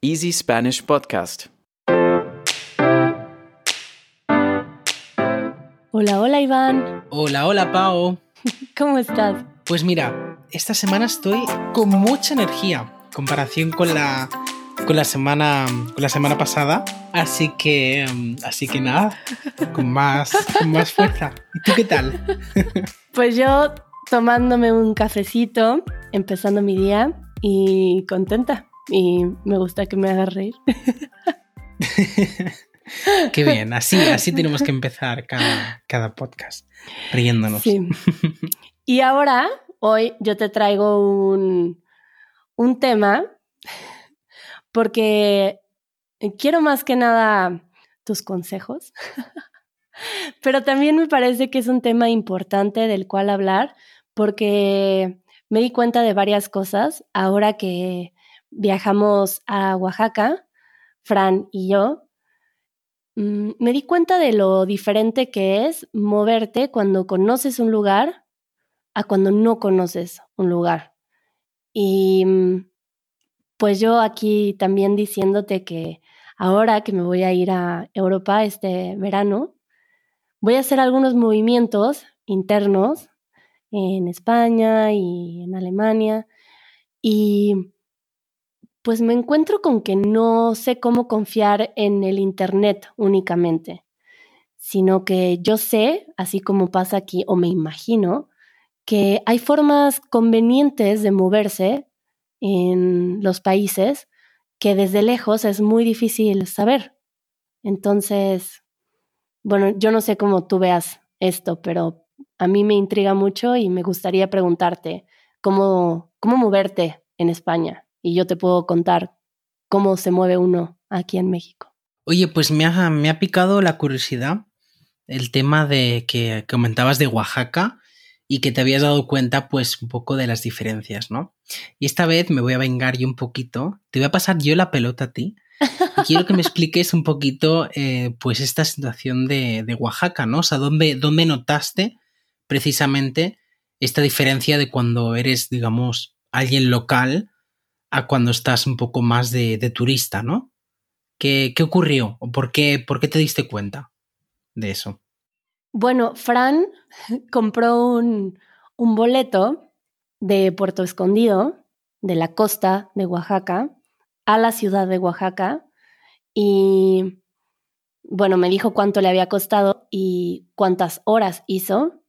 Easy Spanish Podcast. Hola, hola Iván. Hola, hola Pau. ¿Cómo estás? Pues mira, esta semana estoy con mucha energía en comparación con la con la semana con la semana pasada, así que mm, así que nada, con más con más fuerza. ¿Y tú qué tal? Pues yo tomándome un cafecito, empezando mi día y contenta. Y me gusta que me haga reír. Qué bien, así, así tenemos que empezar cada, cada podcast, riéndonos. Sí. Y ahora, hoy yo te traigo un, un tema porque quiero más que nada tus consejos, pero también me parece que es un tema importante del cual hablar porque me di cuenta de varias cosas ahora que viajamos a Oaxaca, Fran y yo. Mm, Me di cuenta de lo diferente que es moverte cuando conoces un lugar a cuando no conoces un lugar. Y mm, pues yo aquí también diciéndote que ahora que me voy a ir a Europa este verano, voy a hacer algunos movimientos internos en España y en Alemania y pues me encuentro con que no sé cómo confiar en el Internet únicamente, sino que yo sé, así como pasa aquí, o me imagino, que hay formas convenientes de moverse en los países que desde lejos es muy difícil saber. Entonces, bueno, yo no sé cómo tú veas esto, pero a mí me intriga mucho y me gustaría preguntarte cómo, cómo moverte en España. Y yo te puedo contar cómo se mueve uno aquí en México. Oye, pues me ha, me ha picado la curiosidad el tema de que comentabas de Oaxaca y que te habías dado cuenta pues un poco de las diferencias, ¿no? Y esta vez me voy a vengar yo un poquito, te voy a pasar yo la pelota a ti y quiero que me expliques un poquito eh, pues esta situación de, de, Oaxaca, ¿no? O sea, ¿dónde, ¿dónde notaste precisamente esta diferencia de cuando eres, digamos, alguien local a cuando estás un poco más de, turista, ¿no? ¿Qué, ¿Qué, ocurrió? ¿O por qué, por qué te diste cuenta de eso? Bueno, Fran compró un, un boleto de Puerto Escondido, de la costa de Oaxaca, a la ciudad de Oaxaca y bueno, me dijo cuánto le había costado y cuántas horas hizo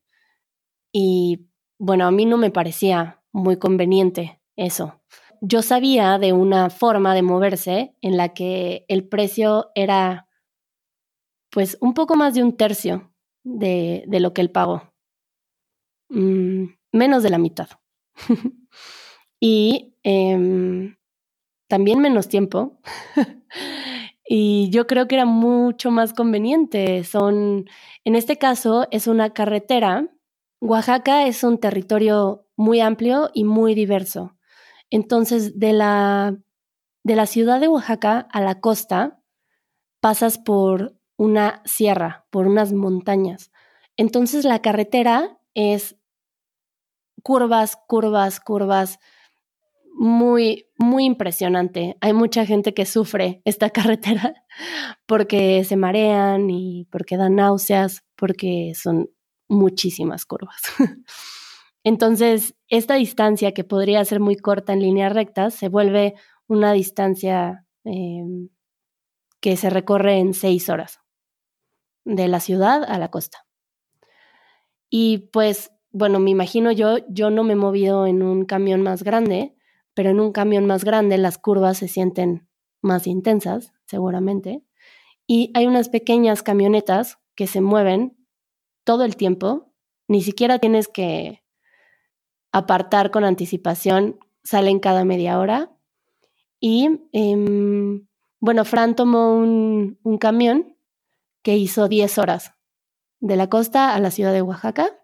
y bueno, a mí no me parecía muy conveniente eso. Yo sabía de una forma de moverse en la que el precio era pues un poco más de un tercio de, de lo que él pagó. Mm, menos de la mitad. y eh, también menos tiempo. y yo creo que era mucho más conveniente. Son, en este caso, es una carretera. Oaxaca es un territorio muy amplio y muy diverso. Entonces, de la, de la ciudad de Oaxaca a la costa, pasas por una sierra, por unas montañas. Entonces, la carretera es curvas, curvas, curvas, muy, muy impresionante. Hay mucha gente que sufre esta carretera porque se marean y porque dan náuseas, porque son muchísimas curvas. Entonces, esta distancia que podría ser muy corta en líneas rectas se vuelve una distancia eh, que se recorre en seis horas, de la ciudad a la costa. Y pues, bueno, me imagino yo, yo no me he movido en un camión más grande, pero en un camión más grande las curvas se sienten más intensas, seguramente. Y hay unas pequeñas camionetas que se mueven todo el tiempo, ni siquiera tienes que apartar con anticipación, salen cada media hora. Y eh, bueno, Fran tomó un, un, camión que hizo 10 horas de la costa a la ciudad de Oaxaca.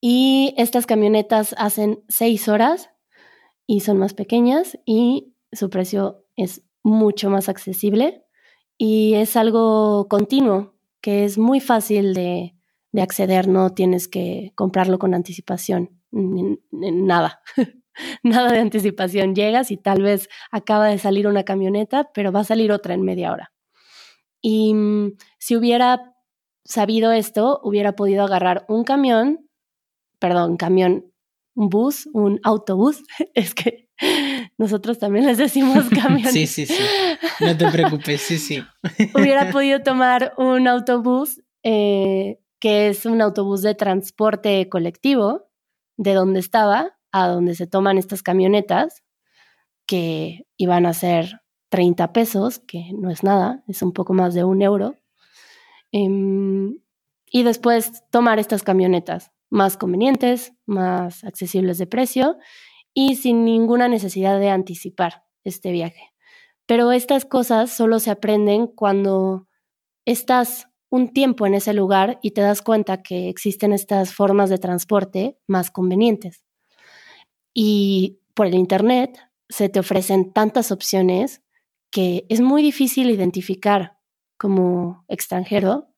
Y estas camionetas hacen 6 horas y son más pequeñas y su precio es mucho más accesible y es algo continuo que es muy fácil de, de acceder, no tienes que comprarlo con anticipación, nada. nada de anticipación. Llegas y tal vez acaba de salir una camioneta, pero va a salir otra en media hora. Y mm, si hubiera sabido esto, hubiera podido agarrar un camión, perdón, camión, un bus, un autobús. Es que nosotros también les decimos camión. Sí, sí, sí. No te preocupes, sí, sí. hubiera podido tomar un autobús, eh, que es un autobús de transporte colectivo, de donde estaba a donde se toman estas camionetas, que iban a ser 30 pesos, que no es nada, es un poco más de un euro. Em, y después tomar estas camionetas más convenientes, más accesibles de precio y sin ninguna necesidad de anticipar este viaje. Pero estas cosas solo se aprenden cuando estás un tiempo en ese lugar y te das cuenta que existen estas formas de transporte más convenientes. Y por el Internet se te ofrecen tantas opciones que es muy difícil identificar como extranjero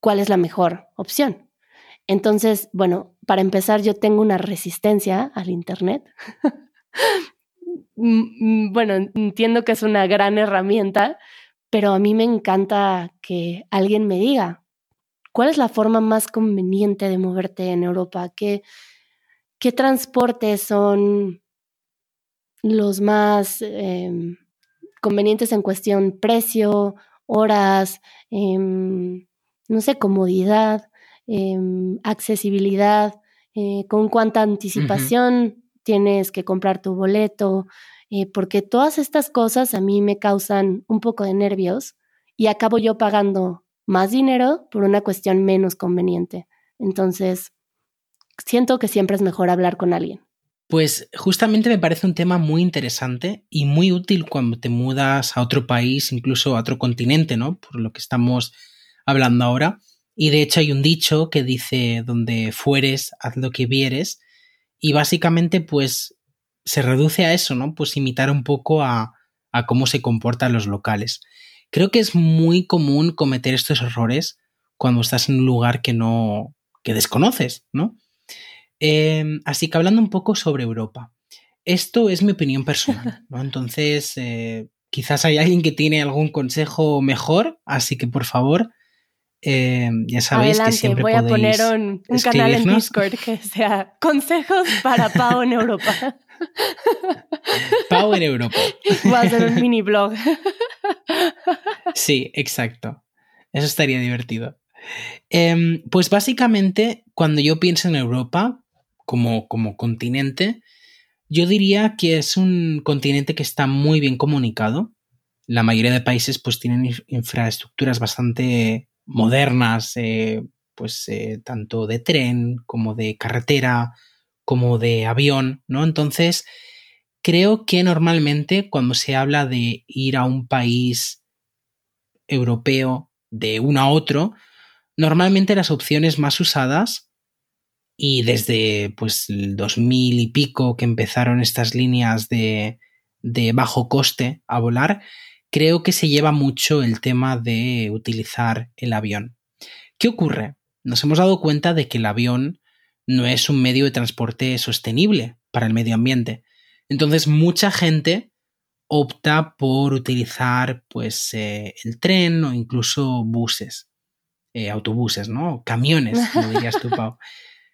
cuál es la mejor opción. Entonces, bueno, para empezar, yo tengo una resistencia al Internet. Mm, mm, bueno, entiendo que es una gran herramienta, pero a mí me encanta que alguien me diga cuál es la forma más conveniente de moverte en Europa, qué, qué transportes son los más em, convenientes en cuestión precio, horas, em, no sé, comodidad, em, accesibilidad, eh, con cuánta anticipación tienes que comprar tu boleto, eh, porque todas estas cosas a mí me causan un poco de nervios y acabo yo pagando más dinero por una cuestión menos conveniente. Entonces, siento que siempre es mejor hablar con alguien. Pues justamente me parece un tema muy interesante y muy útil cuando te mudas a otro país, incluso a otro continente, ¿no? Por lo que estamos hablando ahora. Y de hecho hay un dicho que dice, donde fueres, haz lo que vieres. Y básicamente pues se reduce a eso, ¿no? Pues imitar un poco a, a cómo se comportan los locales. Creo que es muy común cometer estos errores cuando estás en un lugar que no, que desconoces, ¿no? Em, así que hablando un poco sobre Europa. Esto es mi opinión personal, ¿no? Entonces, eh, quizás hay alguien que tiene algún consejo mejor, así que por favor, em, ya sabéis que siempre voy a poner un, canal en Discord que sea consejos para Pau en Europa. Pau en Europa. Voy a hacer un mini blog. Sí, exacto. Eso estaría divertido. Em, pues básicamente, cuando yo pienso en Europa, como, continente, yo diría que es un continente que está muy bien comunicado. La mayoría de países pues tienen infraestructuras bastante modernas, eh, pues eh, tanto de tren como de carretera, como de avión, ¿no? Entonces, creo que normalmente cuando se habla de ir a un país europeo de uno a otro, normalmente las opciones más usadas y desde pues el 2000 y pico que empezaron estas líneas de, de bajo coste a volar, creo que se lleva mucho el tema de utilizar el avión. ¿Qué ocurre? Nos hemos dado cuenta de que el avión no es un medio de transporte sostenible para el medio ambiente. Entonces mucha gente opta por utilizar pues eh, el tren o incluso buses, eh, autobuses, ¿no? Camiones, como dirías tú, Pau.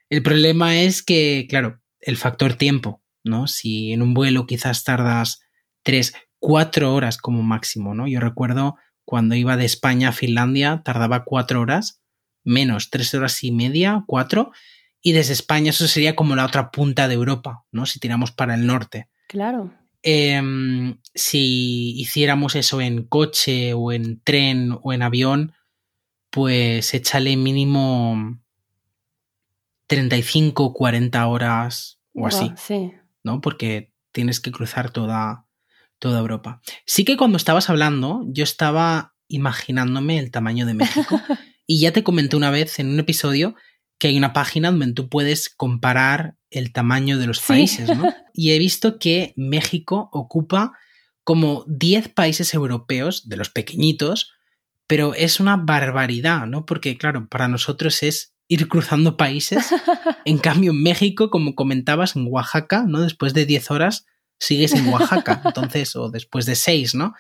El problema es que, claro, el factor tiempo, ¿no? Si en un vuelo quizás tardas tres, cuatro horas como máximo, ¿no? Yo recuerdo cuando iba de España a Finlandia, tardaba cuatro horas, menos, tres horas y media, cuatro, y desde España eso sería como la otra punta de Europa, ¿no? Si tiramos para el norte. Claro. Em, si hiciéramos eso en coche o en tren o en avión, pues échale mínimo 35, 40 horas o así. sí. ¿No? Porque tienes que cruzar toda, toda Europa. Sí que cuando estabas hablando, yo estaba imaginándome el tamaño de México. y ya te comenté una vez en un episodio que hay una página donde tú puedes comparar el tamaño de los países, ¿no? Y he visto que México ocupa como 10 países europeos, de los pequeñitos, pero es una barbaridad, ¿no? Porque, claro, para nosotros es ir cruzando países. En cambio, en México, como comentabas, en Oaxaca, ¿no? Después de 10 horas sigues en Oaxaca, entonces, o después de 6, ¿no?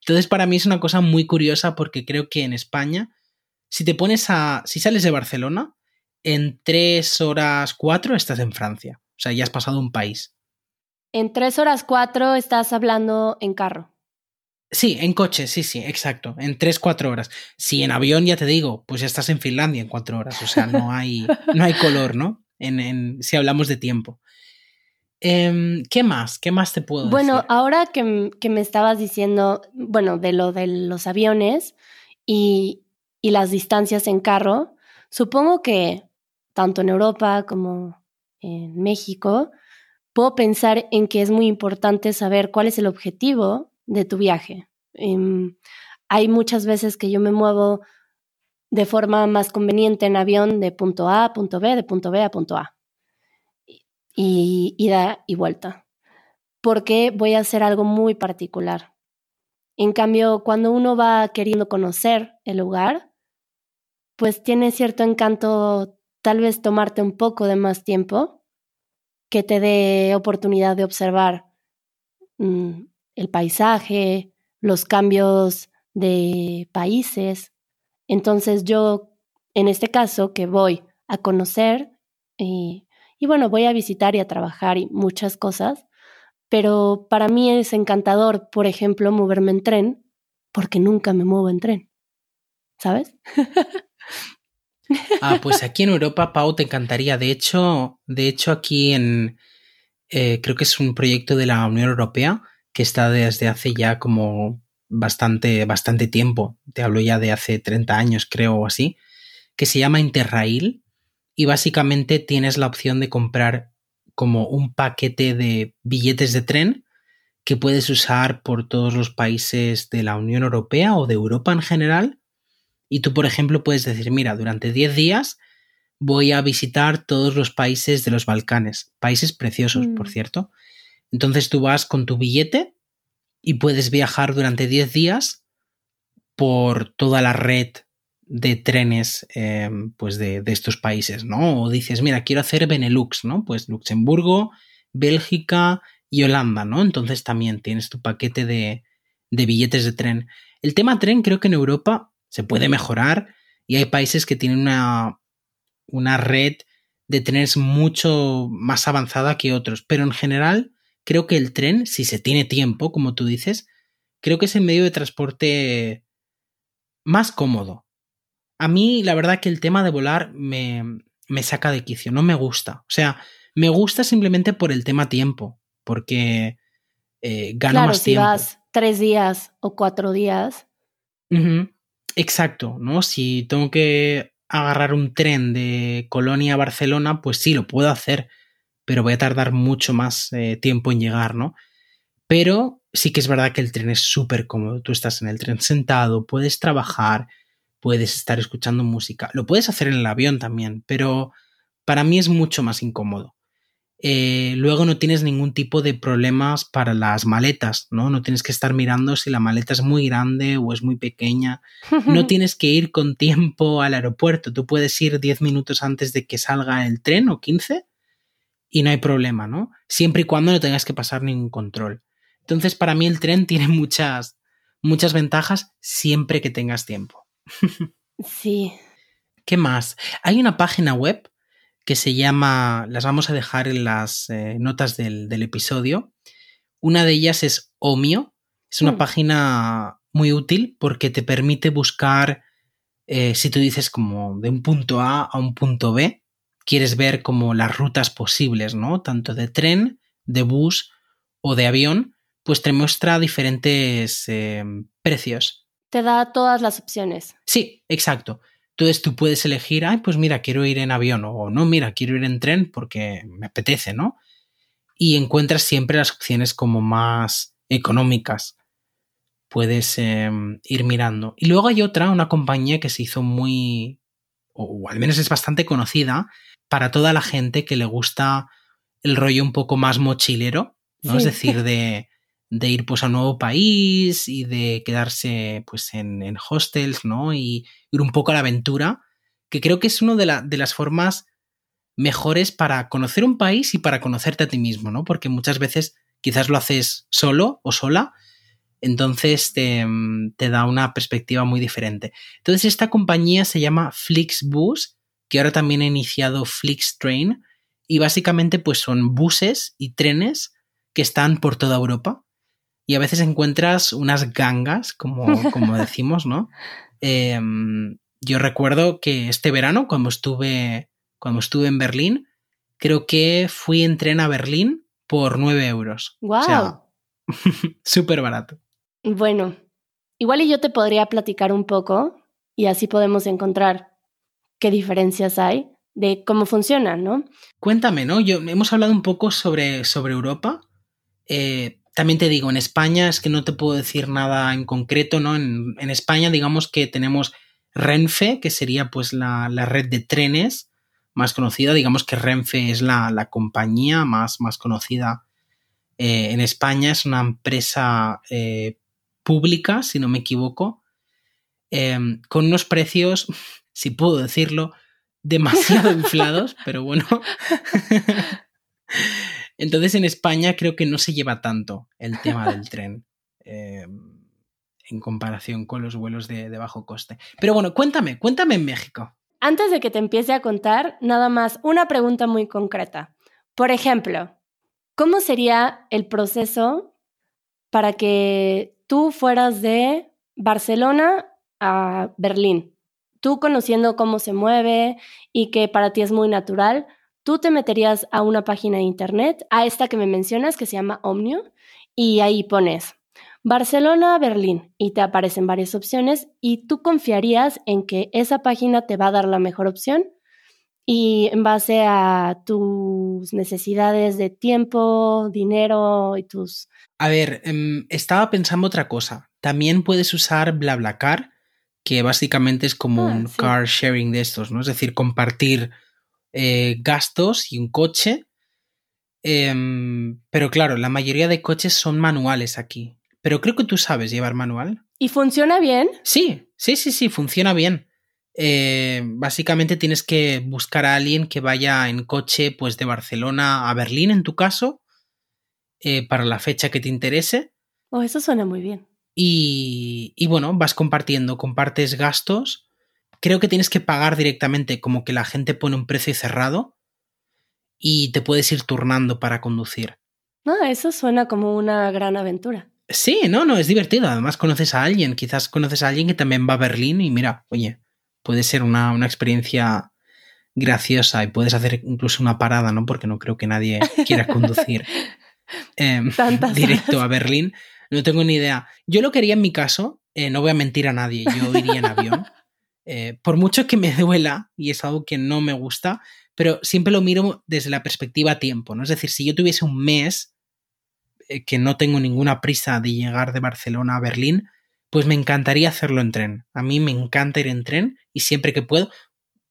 Entonces, para mí es una cosa muy curiosa porque creo que en España, si te pones a. Si sales de Barcelona, en 3 horas 4 estás en Francia. O sea, ya has pasado un país. En 3 horas 4 estás hablando en carro. Sí, en coche, sí, sí, exacto. En 3, 4 horas. Si en avión, ya te digo, pues ya estás en Finlandia en 4 horas. O sea, no hay, no hay color, ¿no? En, en, si hablamos de tiempo. Eh, ¿Qué más? ¿Qué más te puedo bueno, decir? Bueno, ahora que, que, me estabas diciendo, bueno, de lo de los aviones y, y las distancias en carro, supongo que tanto en Europa como en México, puedo pensar en que es muy importante saber cuál es el objetivo de tu viaje. Um, hay muchas veces que yo me muevo de forma más conveniente en avión de punto A a punto B, de punto B a punto A. Y ida y vuelta. Porque voy a hacer algo muy particular. En cambio, cuando uno va queriendo conocer el lugar, pues tiene cierto encanto tal vez tomarte un poco de más tiempo que te dé oportunidad de observar mmm, el paisaje, los cambios de países. Entonces yo, en este caso, que voy a conocer y, y bueno, voy a visitar y a trabajar y muchas cosas, pero para mí es encantador, por ejemplo, moverme en tren, porque nunca me muevo en tren, ¿sabes? Ah, pues aquí en Europa, Pau, te encantaría. De hecho, de hecho aquí en, eh, creo que es un proyecto de la Unión Europea que está desde hace ya como bastante, bastante tiempo. Te hablo ya de hace 30 años, creo, o así, que se llama Interrail y básicamente tienes la opción de comprar como un paquete de billetes de tren que puedes usar por todos los países de la Unión Europea o de Europa en general. Y tú, por ejemplo, puedes decir, mira, durante 10 días voy a visitar todos los países de los Balcanes, países preciosos, mm. por cierto. Entonces tú vas con tu billete y puedes viajar durante 10 días por toda la red de trenes eh, pues de, de, estos países, ¿no? O dices, mira, quiero hacer Benelux, ¿no? Pues Luxemburgo, Bélgica y Holanda, ¿no? Entonces también tienes tu paquete de, de billetes de tren. El tema tren creo que en Europa se puede mejorar y hay países que tienen una, una red de trenes mucho más avanzada que otros, pero en general creo que el tren, si se tiene tiempo, como tú dices, creo que es el medio de transporte más cómodo. A mí, la verdad que el tema de volar me, me saca de quicio, no me gusta. O sea, me gusta simplemente por el tema tiempo, porque eh, gano claro, más si tiempo. vas tres días o cuatro días. Uh -huh. Exacto, ¿no? Si tengo que agarrar un tren de Colonia a Barcelona, pues sí, lo puedo hacer, pero voy a tardar mucho más eh, tiempo en llegar, ¿no? Pero sí que es verdad que el tren es súper cómodo. Tú estás en el tren sentado, puedes trabajar, puedes estar escuchando música. Lo puedes hacer en el avión también, pero para mí es mucho más incómodo. Eh, luego no tienes ningún tipo de problemas para las maletas, ¿no? No tienes que estar mirando si la maleta es muy grande o es muy pequeña. No tienes que ir con tiempo al aeropuerto. Tú puedes ir 10 minutos antes de que salga el tren o 15 y no hay problema, ¿no? Siempre y cuando no tengas que pasar ningún control. Entonces, para mí el tren tiene muchas, muchas ventajas siempre que tengas tiempo. sí. ¿Qué más? Hay una página web que se llama, las vamos a dejar en las eh, notas del, del, episodio. Una de ellas es Omio, es una mm. página muy útil porque te permite buscar, eh, si tú dices como de un punto A a un punto B, quieres ver como las rutas posibles, ¿no? Tanto de tren, de bus o de avión, pues te muestra diferentes eh, precios. Te da todas las opciones. Sí, exacto. Entonces tú puedes elegir, ay, pues mira, quiero ir en avión o no, mira, quiero ir en tren porque me apetece, ¿no? Y encuentras siempre las opciones como más económicas. Puedes eh, ir mirando. Y luego hay otra, una compañía que se hizo muy, o al menos es bastante conocida, para toda la gente que le gusta el rollo un poco más mochilero, ¿no? Sí. Es decir, de, de ir pues a un nuevo país y de quedarse pues en, en, hostels, ¿no? Y ir un poco a la aventura, que creo que es una de, de las formas mejores para conocer un país y para conocerte a ti mismo, ¿no? Porque muchas veces quizás lo haces solo o sola, entonces te, te, da una perspectiva muy diferente. Entonces esta compañía se llama Flixbus, que ahora también ha iniciado Flixtrain, y básicamente pues son buses y trenes que están por toda Europa. Y a veces encuentras unas gangas, como, como decimos, ¿no? Eh, yo recuerdo que este verano, cuando estuve, cuando estuve en Berlín, creo que fui en tren a Berlín por 9 euros. ¡Wow! O sea, súper barato. Bueno, igual y yo te podría platicar un poco y así podemos encontrar qué diferencias hay de cómo funciona, ¿no? Cuéntame, ¿no? Yo, hemos hablado un poco sobre, sobre Europa. Eh, también te digo, en España es que no te puedo decir nada en concreto, ¿no? En, en España, digamos que tenemos Renfe, que sería pues la, la, red de trenes más conocida. Digamos que Renfe es la, la compañía más, más conocida eh, en España. Es una empresa eh, pública, si no me equivoco, eh, con unos precios, si puedo decirlo, demasiado inflados, pero bueno. Entonces en España creo que no se lleva tanto el tema del tren eh, en comparación con los vuelos de, de, bajo coste. Pero bueno, cuéntame, cuéntame en México. Antes de que te empiece a contar, nada más una pregunta muy concreta. Por ejemplo, ¿cómo sería el proceso para que tú fueras de Barcelona a Berlín? Tú conociendo cómo se mueve y que para ti es muy natural, tú te meterías a una página de internet, a esta que me mencionas que se llama Omnio, y ahí pones Barcelona, Berlín, y te aparecen varias opciones y tú confiarías en que esa página te va a dar la mejor opción y en base a tus necesidades de tiempo, dinero y tus... A ver, um, estaba pensando otra cosa. También puedes usar BlaBlaCar, que básicamente es como ah, un sí. car sharing de estos, ¿no? Es decir, compartir eh, gastos y un coche. Eh, pero claro, la mayoría de coches son manuales aquí. Pero creo que tú sabes llevar manual. ¿Y funciona bien? Sí, sí, sí, sí, funciona bien. Eh, básicamente tienes que buscar a alguien que vaya en coche pues de Barcelona a Berlín, en tu caso, eh, para la fecha que te interese. Oh, eso suena muy bien. Y, y, bueno, vas compartiendo, compartes gastos. Creo que tienes que pagar directamente, como que la gente pone un precio cerrado y te puedes ir turnando para conducir. No, eso suena como una gran aventura. Sí, no, no, es divertido. Además, conoces a alguien, quizás conoces a alguien que también va a Berlín y mira, oye, puede ser una, una experiencia graciosa y puedes hacer incluso una parada, ¿no? Porque no creo que nadie quiera conducir eh, directo a Berlín. No tengo ni idea. Yo lo quería en mi caso, eh, no voy a mentir a nadie, yo iría en avión. Eh, por mucho que me duela, y es algo que no me gusta, pero siempre lo miro desde la perspectiva tiempo, ¿no? Es decir, si yo tuviese un mes eh, que no tengo ninguna prisa de llegar de Barcelona a Berlín, pues me encantaría hacerlo en tren. A mí me encanta ir en tren y siempre que puedo.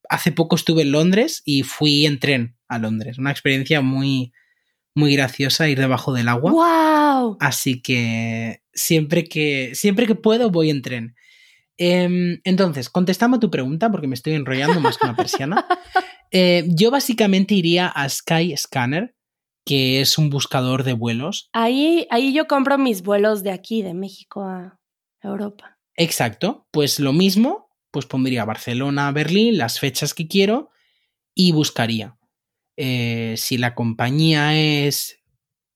Hace poco estuve en Londres y fui en tren a Londres. Una experiencia muy, muy graciosa ir debajo del agua. ¡Wow! Así que siempre que, siempre que puedo voy en tren. Eh, entonces, contestando a tu pregunta, porque me estoy enrollando más que una persiana, eh, yo básicamente iría a Sky Scanner, que es un buscador de vuelos. Ahí, ahí yo compro mis vuelos de aquí, de México a Europa. Exacto, pues lo mismo, pues pondría Barcelona, Berlín, las fechas que quiero y buscaría. Eh, si la compañía es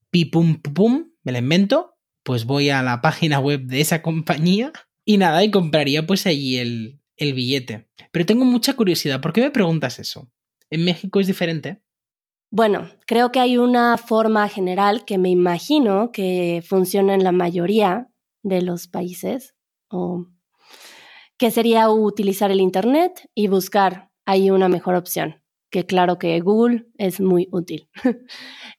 pipum pum, me la invento, pues voy a la página web de esa compañía y nada, y compraría pues allí el, el billete. Pero tengo mucha curiosidad, ¿por qué me preguntas eso? ¿En México es diferente? Bueno, creo que hay una forma general que me imagino que funciona en la mayoría de los países, o que sería utilizar el Internet y buscar ahí una mejor opción que claro que Google es muy útil.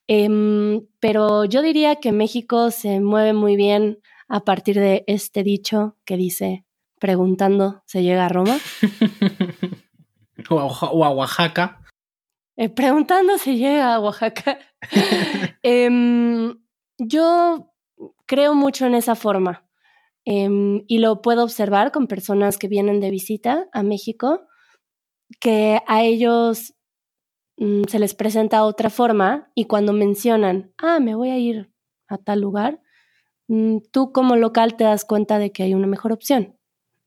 eh, pero yo diría que México se mueve muy bien a partir de este dicho que dice, preguntando se llega a Roma. o, a, o, a, Oaxaca. Eh, preguntando se llega a Oaxaca. eh, yo creo mucho en esa forma y lo puedo observar con personas que vienen de visita a México que a ellos mm, se les presenta otra forma y cuando mencionan, ah, me voy a ir a tal lugar, tú como local te das cuenta de que hay una mejor opción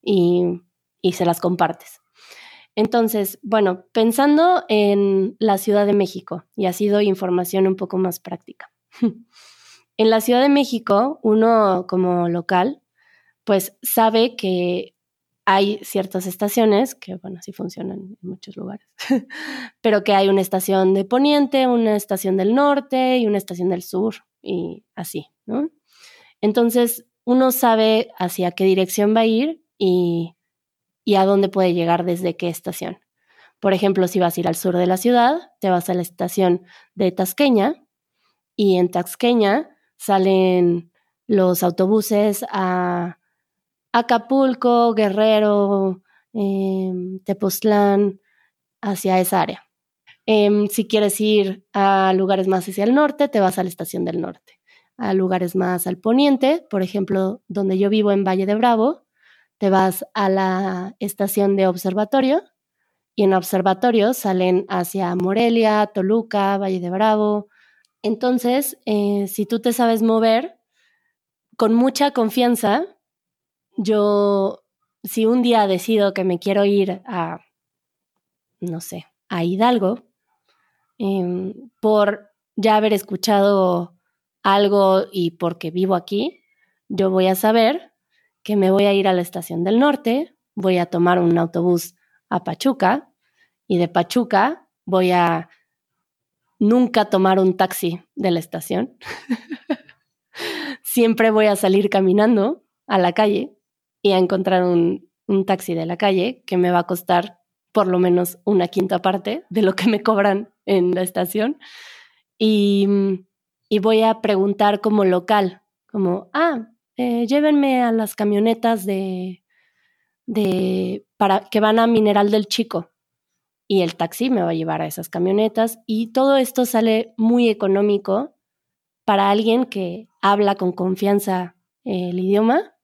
y, y se las compartes. Entonces, bueno, pensando en la Ciudad de México, y ha sido información un poco más práctica. en la Ciudad de México, uno como local, pues sabe que hay ciertas estaciones, que bueno, sí funcionan en muchos lugares, pero que hay una estación de poniente, una estación del norte y una estación del sur, y así, ¿no? Entonces, uno sabe hacia qué dirección va a ir y a dónde puede llegar desde qué estación. Por ejemplo, si vas a ir al sur de la ciudad, te vas a la estación de Tasqueña y en Tasqueña salen los autobuses a Acapulco, Guerrero, em, Tepoztlán, hacia esa área. Em, si quieres ir a lugares más hacia el norte, te vas a la estación del norte. A lugares más al poniente, por ejemplo, donde yo vivo en Valle de Bravo, te vas a la estación de observatorio y en observatorio salen hacia Morelia, Toluca, Valle de Bravo. Entonces, eh, si tú te sabes mover con mucha confianza, yo, si un día decido que me quiero ir a, no sé, a Hidalgo, em, por ya haber escuchado algo y porque vivo aquí, yo voy a saber que me voy a ir a la estación del norte, voy a tomar un autobús a Pachuca y de Pachuca voy a nunca tomar un taxi de la estación. Siempre voy a salir caminando a la calle y a encontrar un, taxi de la calle que me va a costar por lo menos una quinta parte de lo que me cobran en la estación. Y, y voy a preguntar como local, como, ah, eh, llévenme a las camionetas de, de, para, que van a Mineral del Chico. Y el taxi me va a llevar a esas camionetas. Y todo esto sale muy económico para alguien que habla con confianza el idioma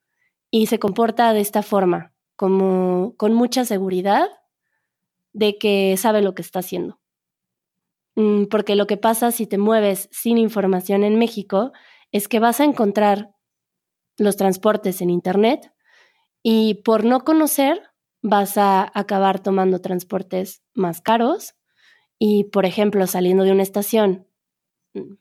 y se comporta de esta forma, como con mucha seguridad de que sabe lo que está haciendo. Mm, porque lo que pasa si te mueves sin información en México es que vas a encontrar los transportes en Internet y por no conocer vas a acabar tomando transportes más caros y, por ejemplo, saliendo de una estación,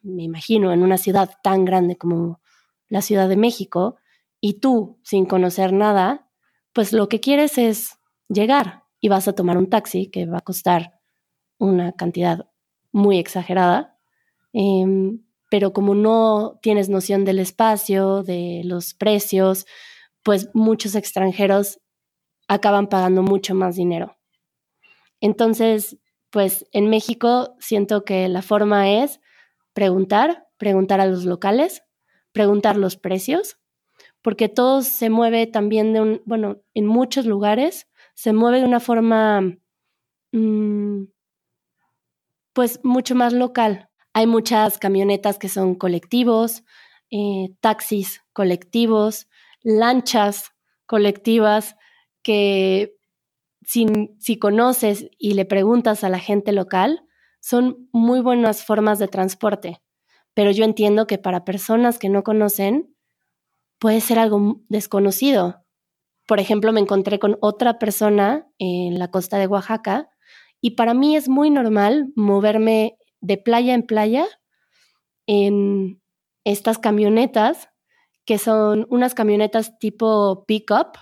me imagino, en una ciudad tan grande como la Ciudad de México, y tú, sin conocer nada, pues lo que quieres es llegar y vas a tomar un taxi que va a costar una cantidad muy exagerada. Em, pero como no tienes noción del espacio, de los precios, pues muchos extranjeros acaban pagando mucho más dinero. Entonces, pues en México siento que la forma es preguntar, preguntar a los locales, preguntar los precios, porque todo se mueve también de un, bueno, en muchos lugares se mueve de una forma, mm, pues mucho más local. Hay muchas camionetas que son colectivos, eh, taxis colectivos, lanchas colectivas que si, si conoces y le preguntas a la gente local, son muy buenas formas de transporte. Pero yo entiendo que para personas que no conocen, puede ser algo desconocido. Por ejemplo, me encontré con otra persona en la costa de Oaxaca y para mí es muy normal moverme de playa en playa en estas camionetas, que son unas camionetas tipo pickup,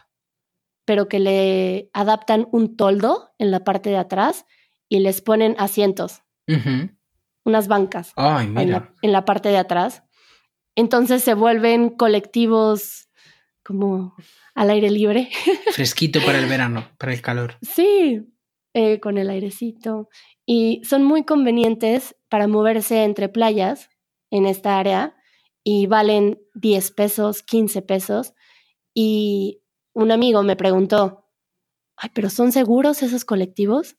pero que le adaptan un toldo en la parte de atrás y les ponen asientos, unas bancas En, la, en la parte de atrás. Entonces se vuelven colectivos como al aire libre. Fresquito para el verano, para el calor. Sí, eh, con el airecito. Y son muy convenientes para moverse entre playas en esta área y valen 10 pesos, 15 pesos. Y un amigo me preguntó, ay, pero ¿son seguros esos colectivos?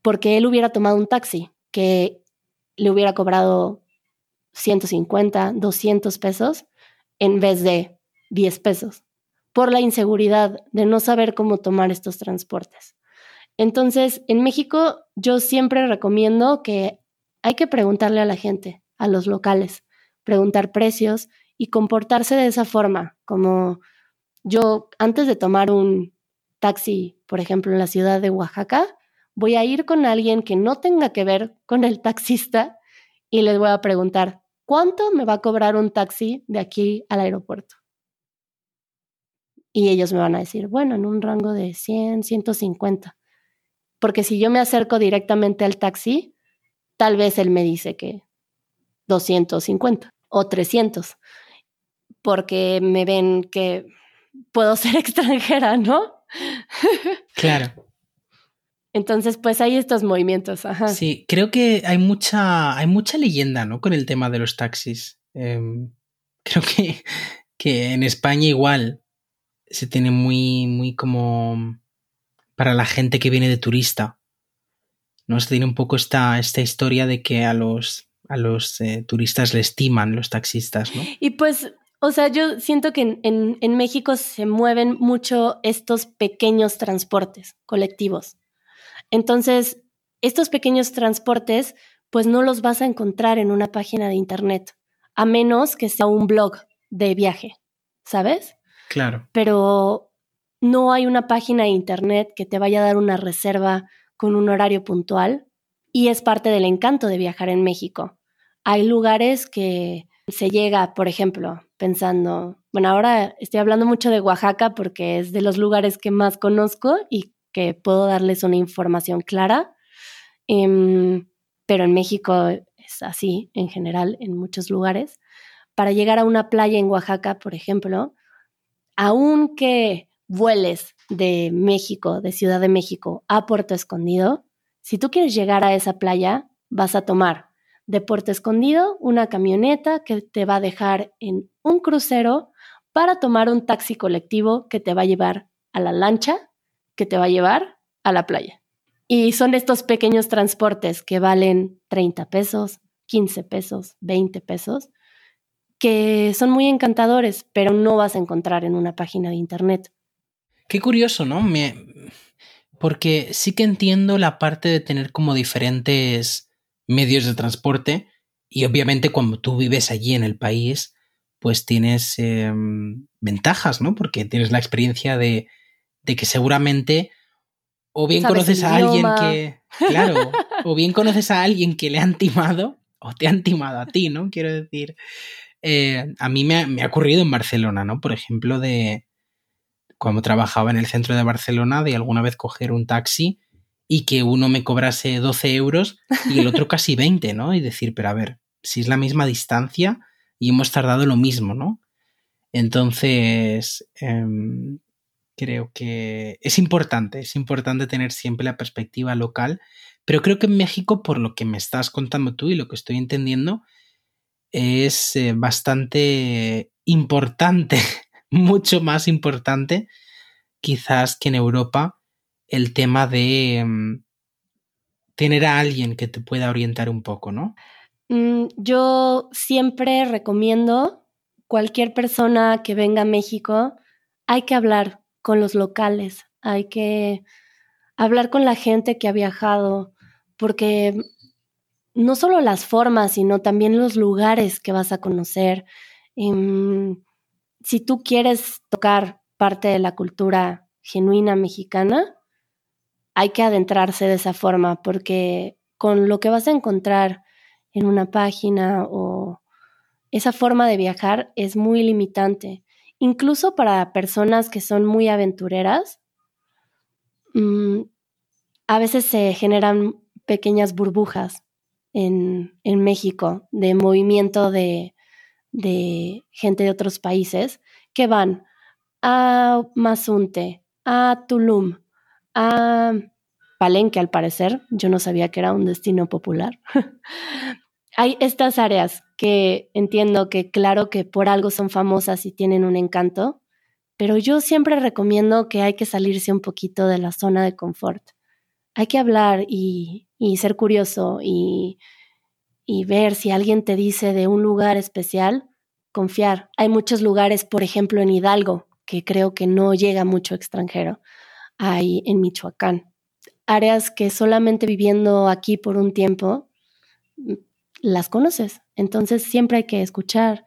Porque él hubiera tomado un taxi que le hubiera cobrado 150, 200 pesos en vez de 10 pesos, por la inseguridad de no saber cómo tomar estos transportes. Entonces, en México yo siempre recomiendo que hay que preguntarle a la gente, a los locales, preguntar precios y comportarse de esa forma, como yo antes de tomar un taxi, por ejemplo, en la ciudad de Oaxaca, voy a ir con alguien que no tenga que ver con el taxista y les voy a preguntar, ¿cuánto me va a cobrar un taxi de aquí al aeropuerto? Y ellos me van a decir, bueno, en un rango de 100, 150. Porque si yo me acerco directamente al taxi, tal vez él me dice que 250 o 300, porque me ven que puedo ser extranjera, ¿no? Claro. Entonces, pues hay estos movimientos. Ajá. Sí, creo que hay mucha, hay mucha leyenda, ¿no? Con el tema de los taxis. Em, creo que, que en España igual se tiene muy, muy como para la gente que viene de turista. ¿no? Se tiene un poco esta, esta historia de que a los, a los eh, turistas le estiman los taxistas, ¿no? Y pues, o sea, yo siento que en, en México se mueven mucho estos pequeños transportes colectivos. Entonces, estos pequeños transportes, pues no los vas a encontrar en una página de internet, a menos que sea un blog de viaje, ¿sabes? Claro. Pero no hay una página de internet que te vaya a dar una reserva con un horario puntual y es parte del encanto de viajar en México. Hay lugares que se llega, por ejemplo, pensando, bueno, ahora estoy hablando mucho de Oaxaca porque es de los lugares que más conozco y que puedo darles una información clara, em, pero en México es así en general, en muchos lugares. Para llegar a una playa en Oaxaca, por ejemplo, aunque vueles de México, de Ciudad de México a Puerto Escondido, si tú quieres llegar a esa playa, vas a tomar de Puerto Escondido una camioneta que te va a dejar en un crucero para tomar un taxi colectivo que te va a llevar a la lancha que te va a llevar a la playa. Y son estos pequeños transportes que valen 30 pesos, 15 pesos, 20 pesos, que son muy encantadores, pero no vas a encontrar en una página de internet. Qué curioso, ¿no? Me... Porque sí que entiendo la parte de tener como diferentes medios de transporte y obviamente cuando tú vives allí en el país, pues tienes em, ventajas, ¿no? Porque tienes la experiencia de de que seguramente o bien conoces a alguien que, claro, o bien conoces a alguien que le han timado o te han timado a ti, ¿no? Quiero decir, eh, a mí me ha, ocurrido en Barcelona, ¿no? Por ejemplo, de cuando trabajaba en el centro de Barcelona, de alguna vez coger un taxi y que uno me cobrase 12 euros y el otro casi 20, ¿no? Y decir, pero a ver, si es la misma distancia y hemos tardado lo mismo, ¿no? Entonces, em, creo que es importante, es importante tener siempre la perspectiva local, pero creo que en México, por lo que me estás contando tú y lo que estoy entendiendo, es eh, bastante importante, mucho más importante quizás que en Europa el tema de mm, tener a alguien que te pueda orientar un poco, ¿no? Mm, yo siempre recomiendo cualquier persona que venga a México, hay que hablar con los locales, hay que hablar con la gente que ha viajado, porque no solo las formas, sino también los lugares que vas a conocer. Em, si tú quieres tocar parte de la cultura genuina mexicana, hay que adentrarse de esa forma, porque con lo que vas a encontrar en una página o esa forma de viajar es muy limitante. Incluso para personas que son muy aventureras, mm, a veces se generan pequeñas burbujas en, México de movimiento de, de, gente de otros países que van a Mazunte, a Tulum, a Palenque al parecer, yo no sabía que era un destino popular, hay estas áreas que entiendo que claro que por algo son famosas y tienen un encanto, pero yo siempre recomiendo que hay que salirse un poquito de la zona de confort. Hay que hablar y, ser curioso y, y ver si alguien te dice de un lugar especial, confiar. Hay muchos lugares, por ejemplo, en Hidalgo, que creo que no llega mucho extranjero. Hay en Michoacán. áreas que solamente viviendo aquí por un tiempo mm, las conoces. Entonces siempre hay que escuchar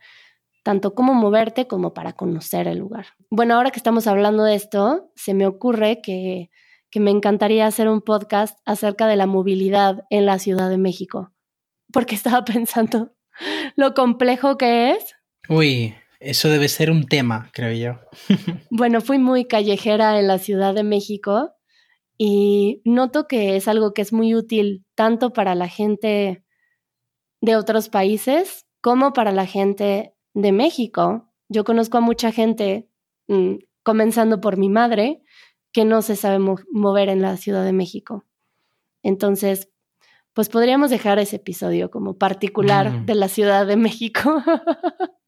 tanto cómo moverte como para conocer el lugar. Bueno, ahora que estamos hablando de esto, se me ocurre que, que me encantaría hacer un podcast acerca de la movilidad en la Ciudad de México, porque estaba pensando lo complejo que es. Uy, eso debe ser un tema, creo yo. bueno, fui muy callejera en la Ciudad de México y noto que es algo que es muy útil tanto para la gente de otros países como para la gente de México. Yo conozco a mucha gente, mm, comenzando por mi madre, que no se sabe mover en la Ciudad de México. Entonces, pues podríamos dejar ese episodio como particular Mm. de la Ciudad de México.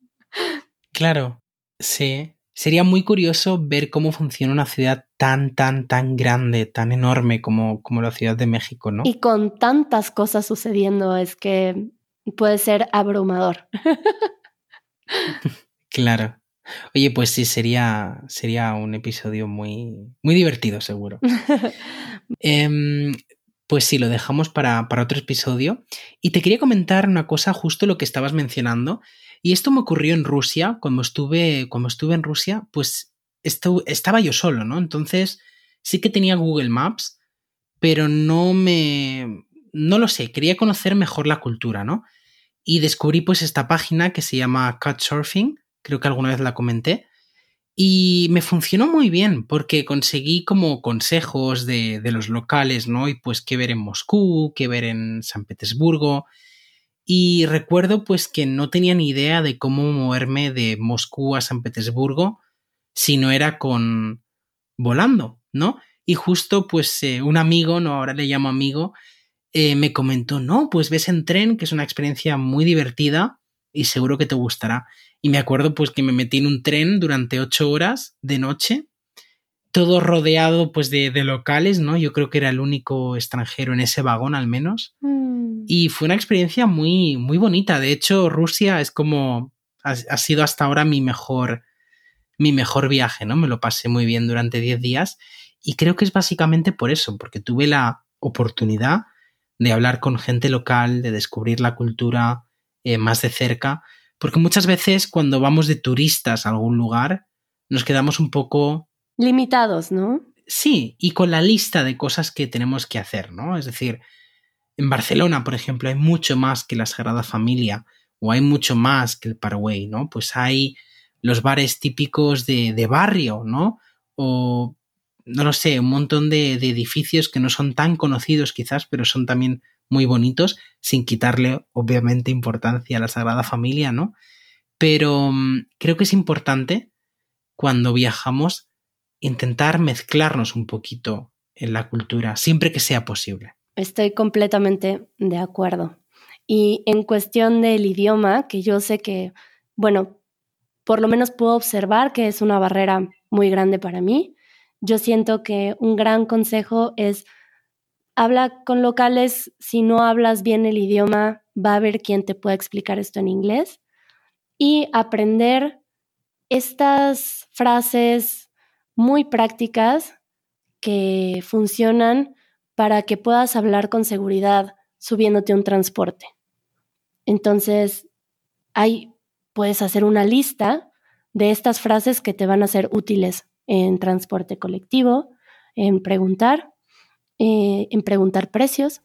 Claro, sí. Sería muy curioso ver cómo funciona una ciudad tan, tan, tan grande, tan enorme como, como la Ciudad de México, ¿no? y con tantas cosas sucediendo es que puede ser abrumador. Claro. Oye, pues sí, sería, sería un episodio muy, muy divertido, seguro. Em, pues sí, lo dejamos para, para otro episodio. Y te quería comentar una cosa, justo lo que estabas mencionando. Y esto me ocurrió en Rusia, cuando estuve, cuando estuve en Rusia, pues estu- estaba yo solo, ¿no? Entonces sí que tenía Google Maps, pero no me... No lo sé, quería conocer mejor la cultura, ¿no? Y descubrí pues esta página que se llama Couchsurfing, creo que alguna vez la comenté, y me funcionó muy bien porque conseguí como consejos de, de los locales, ¿no? Y pues qué ver en Moscú, qué ver en San Petersburgo. Y recuerdo pues que no tenía ni idea de cómo moverme de Moscú a San Petersburgo si no era con volando, ¿no? Y justo pues eh, un amigo, no, ahora le llamo amigo, eh, me comentó, no, pues ves en tren, que es una experiencia muy divertida y seguro que te gustará. Y me acuerdo pues que me metí en un tren durante ocho horas de noche, todo rodeado pues de, de locales, ¿no? Yo creo que era el único extranjero en ese vagón al menos. Mm. Y fue una experiencia muy, muy bonita. De hecho, Rusia es como. Ha, ha, sido hasta ahora mi mejor. Mi mejor viaje, ¿no? Me lo pasé muy bien durante 10 días. Y creo que es básicamente por eso, porque tuve la oportunidad de hablar con gente local, de descubrir la cultura eh, más de cerca. Porque muchas veces cuando vamos de turistas a algún lugar, nos quedamos un poco. Limitados, ¿no? Sí, y con la lista de cosas que tenemos que hacer, ¿no? Es decir, en Barcelona, por ejemplo, hay mucho más que la Sagrada Familia o hay mucho más que el Paraguay, ¿no? Pues hay los bares típicos de, de barrio, ¿no? O, no lo sé, un montón de, de, edificios que no son tan conocidos quizás, pero son también muy bonitos, sin quitarle, obviamente, importancia a la Sagrada Familia, ¿no? Pero um, creo que es importante cuando viajamos intentar mezclarnos un poquito en la cultura, siempre que sea posible. Estoy completamente de acuerdo. Y en cuestión del idioma, que yo sé que, bueno, por lo menos puedo observar que es una barrera muy grande para mí, yo siento que un gran consejo es habla con locales, si no hablas bien el idioma, va a haber quien te pueda explicar esto en inglés y aprender estas frases muy prácticas que funcionan para que puedas hablar con seguridad subiéndote un transporte. Entonces, ahí puedes hacer una lista de estas frases que te van a ser útiles en transporte colectivo, en preguntar, eh, en preguntar precios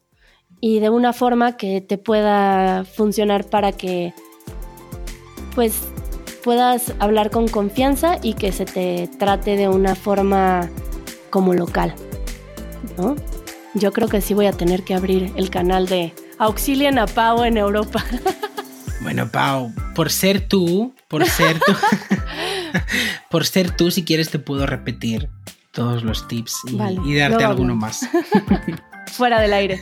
y de una forma que te pueda funcionar para que pues puedas hablar con confianza y que se te trate de una forma como local, ¿no? Yo creo que sí voy a tener que abrir el canal de Auxilien a Pau en Europa. Bueno, Pau, por ser tú, por ser tú, por ser tú, si quieres te puedo repetir todos los tips y, vale, y darte alguno más. Fuera del aire.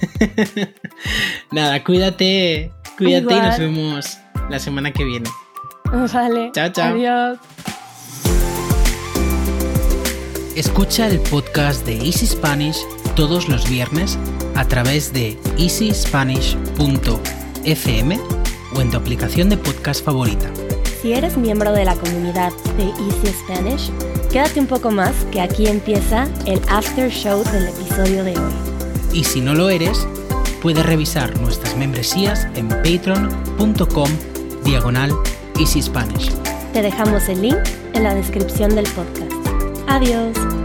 Nada, cuídate, cuídate Igual. y nos vemos la semana que viene. Vale. Chao, chao. Adiós. Escucha el podcast de Easy Spanish todos los viernes a través de easyspanish.fm o en tu aplicación de podcast favorita. Si eres miembro de la comunidad de Easy Spanish, quédate un poco más que aquí empieza el after show del episodio de hoy. Y si no lo eres, puedes revisar nuestras membresías en patreon.com diagonal Easy Spanish. Te dejamos el link en la descripción del podcast. Adiós.